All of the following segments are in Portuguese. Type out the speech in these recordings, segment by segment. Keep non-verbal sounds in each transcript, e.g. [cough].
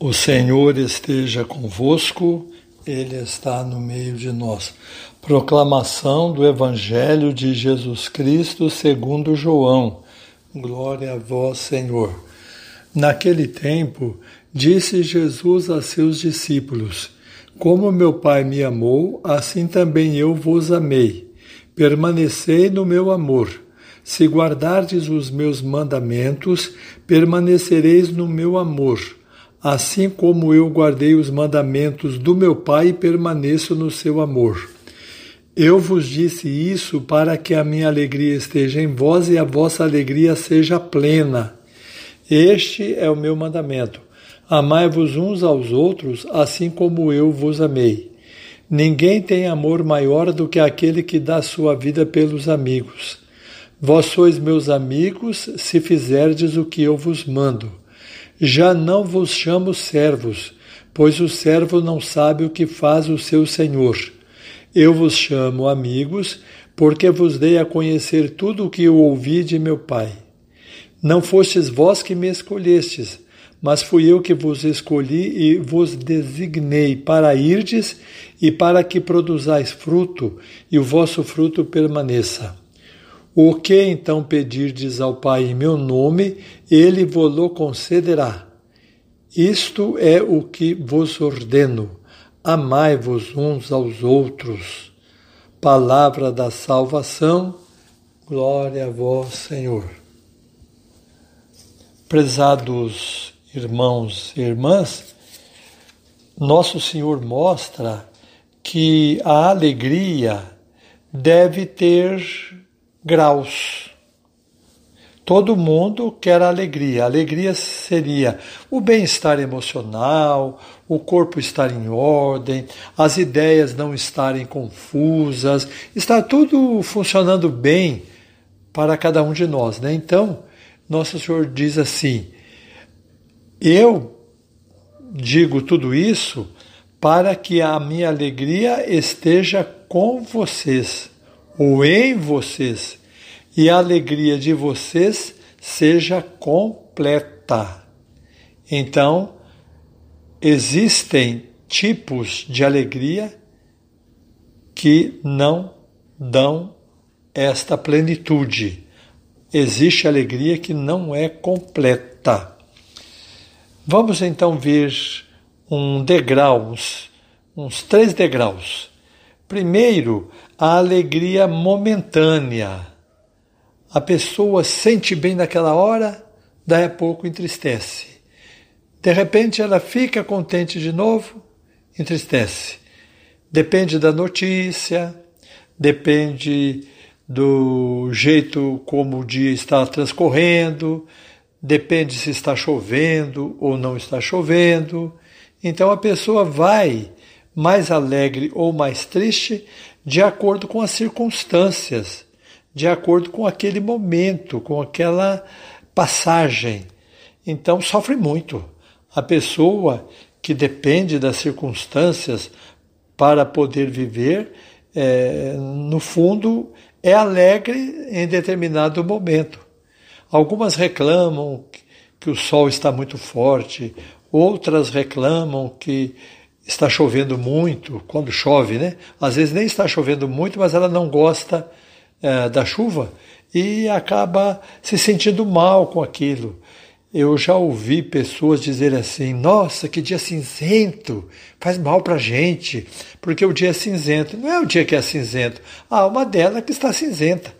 O Senhor esteja convosco, Ele está no meio de nós. Proclamação do Evangelho de Jesus Cristo segundo João. Glória a vós, Senhor. Naquele tempo, disse Jesus a seus discípulos: Como meu Pai me amou, assim também eu vos amei. Permanecei no meu amor. Se guardardes os meus mandamentos, permanecereis no meu amor assim como eu guardei os mandamentos do meu Pai e permaneço no seu amor. Eu vos disse isso para que a minha alegria esteja em vós e a vossa alegria seja plena. Este é o meu mandamento. Amai-vos uns aos outros, assim como eu vos amei. Ninguém tem amor maior do que aquele que dá sua vida pelos amigos. Vós sois meus amigos se fizerdes o que eu vos mando. Já não vos chamo servos, pois o servo não sabe o que faz o seu senhor. Eu vos chamo amigos, porque vos dei a conhecer tudo o que eu ouvi de meu Pai. Não fostes vós que me escolhestes, mas fui eu que vos escolhi e vos designei para irdes e para que produzais fruto, e o vosso fruto permaneça o que então pedirdes ao Pai em meu nome, ele vos concederá. Isto é o que vos ordeno: amai-vos uns aos outros. Palavra da salvação, glória a vós, Senhor. Prezados irmãos e irmãs, Nosso Senhor mostra que a alegria deve ter graus. Todo mundo quer alegria. Alegria seria o bem-estar emocional, o corpo estar em ordem, as ideias não estarem confusas, estar tudo funcionando bem para cada um de nós. Né? Então, Nosso Senhor diz assim: Eu digo tudo isso para que a minha alegria esteja com vocês ou em vocês, e a alegria de vocês seja completa. Então, existem tipos de alegria que não dão esta plenitude. Existe alegria que não é completa. Vamos então ver um degrau, uns, uns três degraus. Primeiro, a alegria momentânea. A pessoa sente bem naquela hora, daí a pouco entristece. De repente ela fica contente de novo, entristece. Depende da notícia, depende do jeito como o dia está transcorrendo, depende se está chovendo ou não está chovendo. Então a pessoa vai mais alegre ou mais triste de acordo com as circunstâncias, de acordo com aquele momento, com aquela passagem. Então sofre muito. A pessoa que depende das circunstâncias para poder viver, é, no fundo, é alegre em determinado momento. Algumas reclamam que o sol está muito forte, outras reclamam que está chovendo muito, quando chove, né? Às vezes nem está chovendo muito, mas ela não gosta é, da chuva e acaba se sentindo mal com aquilo. Eu já ouvi pessoas dizerem assim: nossa, que dia cinzento, faz mal para a gente, porque o dia é cinzento. Não é o dia que é cinzento, há uma dela que está cinzenta.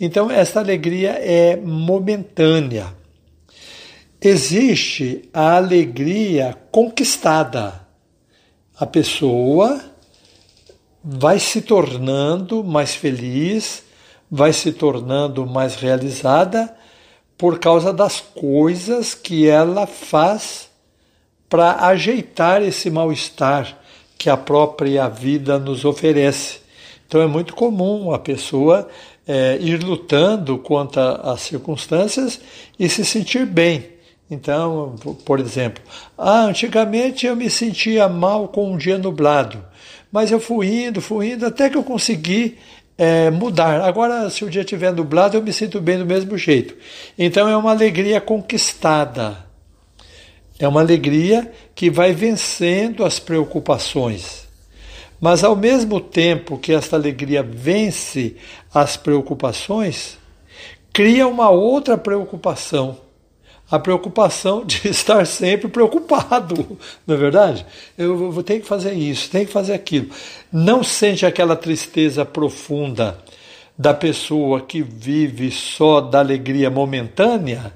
Então, essa alegria é momentânea. Existe a alegria conquistada a pessoa vai se tornando mais feliz, vai se tornando mais realizada por causa das coisas que ela faz para ajeitar esse mal-estar que a própria vida nos oferece. Então é muito comum a pessoa é, ir lutando contra as circunstâncias e se sentir bem. Então, por exemplo, ah, antigamente eu me sentia mal com um dia nublado, mas eu fui indo, fui indo, até que eu consegui é, mudar. Agora, se o dia estiver nublado, eu me sinto bem do mesmo jeito. Então, é uma alegria conquistada. É uma alegria que vai vencendo as preocupações. Mas ao mesmo tempo que esta alegria vence as preocupações, cria uma outra preocupação. A preocupação de [laughs] estar sempre preocupado, não é verdade? Eu vou ter que fazer isso, tenho que fazer aquilo. Não sente aquela tristeza profunda da pessoa que vive só da alegria momentânea,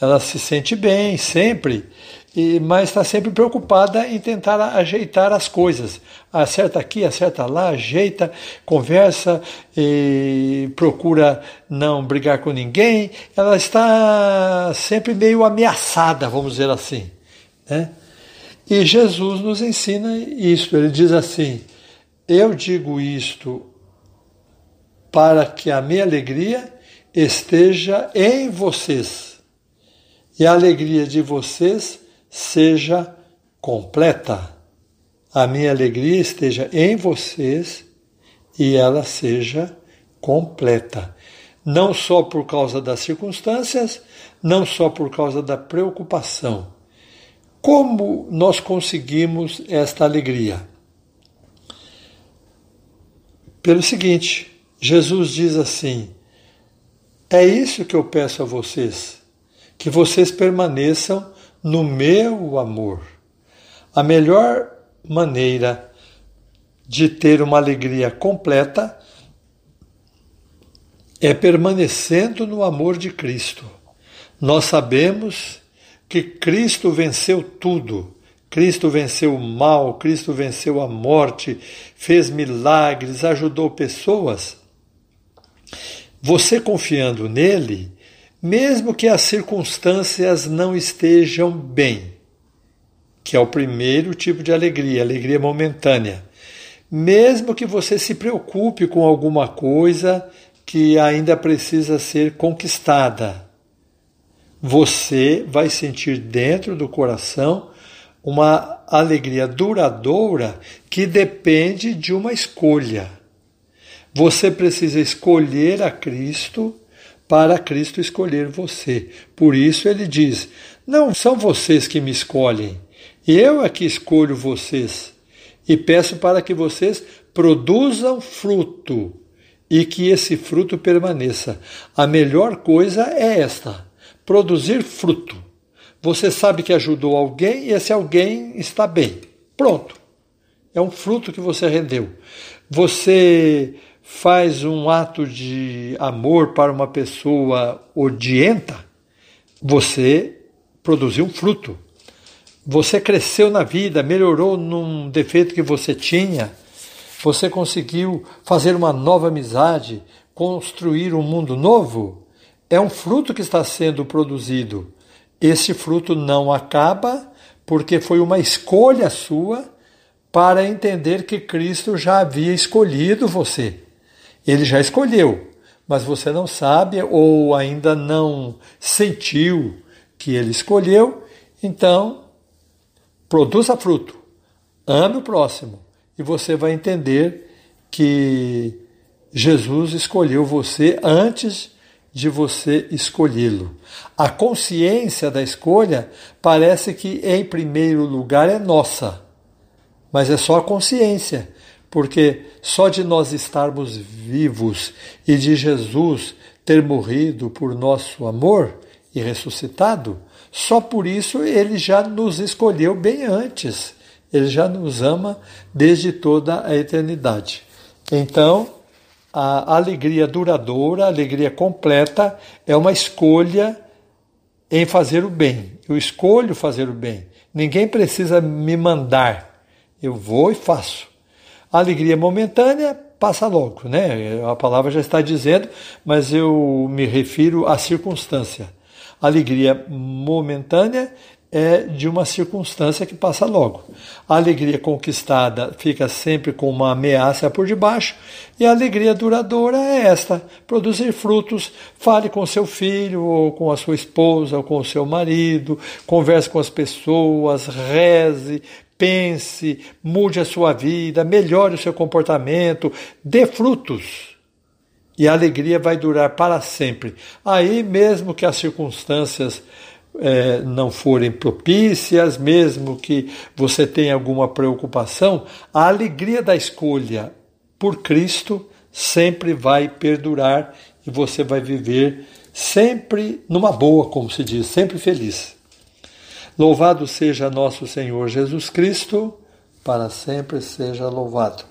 ela se sente bem sempre, e, mas está sempre preocupada em tentar ajeitar as coisas. Acerta aqui, acerta lá, ajeita, conversa, procura não brigar com ninguém. Ela está sempre meio ameaçada, vamos dizer assim. Né? E Jesus nos ensina isso. Ele diz assim: Eu digo isto para que a minha alegria esteja em vocês e a alegria de vocês seja completa. A minha alegria esteja em vocês e ela seja completa. Não só por causa das circunstâncias, não só por causa da preocupação. Como nós conseguimos esta alegria? Pelo seguinte, Jesus diz assim: É isso que eu peço a vocês, que vocês permaneçam no meu amor. A melhor maneira de ter uma alegria completa é permanecendo no amor de Cristo. Nós sabemos que Cristo venceu tudo Cristo venceu o mal, Cristo venceu a morte, fez milagres, ajudou pessoas. Você confiando nele, mesmo que as circunstâncias não estejam bem, que é o primeiro tipo de alegria, alegria momentânea. Mesmo que você se preocupe com alguma coisa que ainda precisa ser conquistada, você vai sentir dentro do coração uma alegria duradoura que depende de uma escolha. Você precisa escolher a Cristo para Cristo escolher você. Por isso ele diz: Não são vocês que me escolhem, eu é que escolho vocês e peço para que vocês produzam fruto e que esse fruto permaneça. A melhor coisa é esta: produzir fruto. Você sabe que ajudou alguém e esse alguém está bem. Pronto. É um fruto que você rendeu. Você faz um ato de amor para uma pessoa odienta, você produziu um fruto. Você cresceu na vida, melhorou num defeito que você tinha, você conseguiu fazer uma nova amizade, construir um mundo novo. É um fruto que está sendo produzido. Esse fruto não acaba porque foi uma escolha sua para entender que Cristo já havia escolhido você. Ele já escolheu, mas você não sabe ou ainda não sentiu que ele escolheu, então produza fruto, ame o próximo e você vai entender que Jesus escolheu você antes de você escolhê-lo. A consciência da escolha parece que, em primeiro lugar, é nossa, mas é só a consciência, porque só de nós estarmos vivos e de Jesus ter morrido por nosso amor e ressuscitado, só por isso ele já nos escolheu bem antes. Ele já nos ama desde toda a eternidade. Então, a alegria duradoura, a alegria completa, é uma escolha em fazer o bem. Eu escolho fazer o bem. Ninguém precisa me mandar. Eu vou e faço. Alegria momentânea passa logo, né? A palavra já está dizendo, mas eu me refiro à circunstância. Alegria momentânea é de uma circunstância que passa logo. A alegria conquistada fica sempre com uma ameaça por debaixo, e a alegria duradoura é esta: produzir frutos. Fale com seu filho, ou com a sua esposa, ou com o seu marido, converse com as pessoas, reze, pense, mude a sua vida, melhore o seu comportamento, dê frutos. E a alegria vai durar para sempre. Aí, mesmo que as circunstâncias é, não forem propícias, mesmo que você tenha alguma preocupação, a alegria da escolha por Cristo sempre vai perdurar e você vai viver sempre numa boa, como se diz, sempre feliz. Louvado seja nosso Senhor Jesus Cristo, para sempre seja louvado.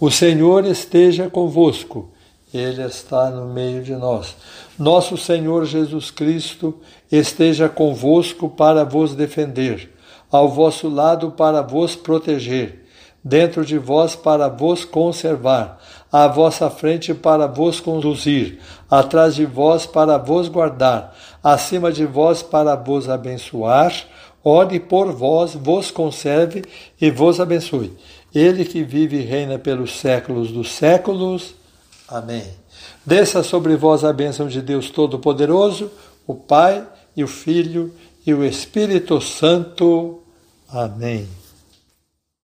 O Senhor esteja convosco, Ele está no meio de nós. Nosso Senhor Jesus Cristo esteja convosco para vos defender, ao vosso lado para vos proteger, dentro de vós para vos conservar, à vossa frente para vos conduzir, atrás de vós para vos guardar, acima de vós para vos abençoar, ore por vós, vos conserve e vos abençoe. Ele que vive e reina pelos séculos dos séculos. Amém. Desça sobre vós a bênção de Deus Todo-Poderoso, o Pai e o Filho e o Espírito Santo. Amém.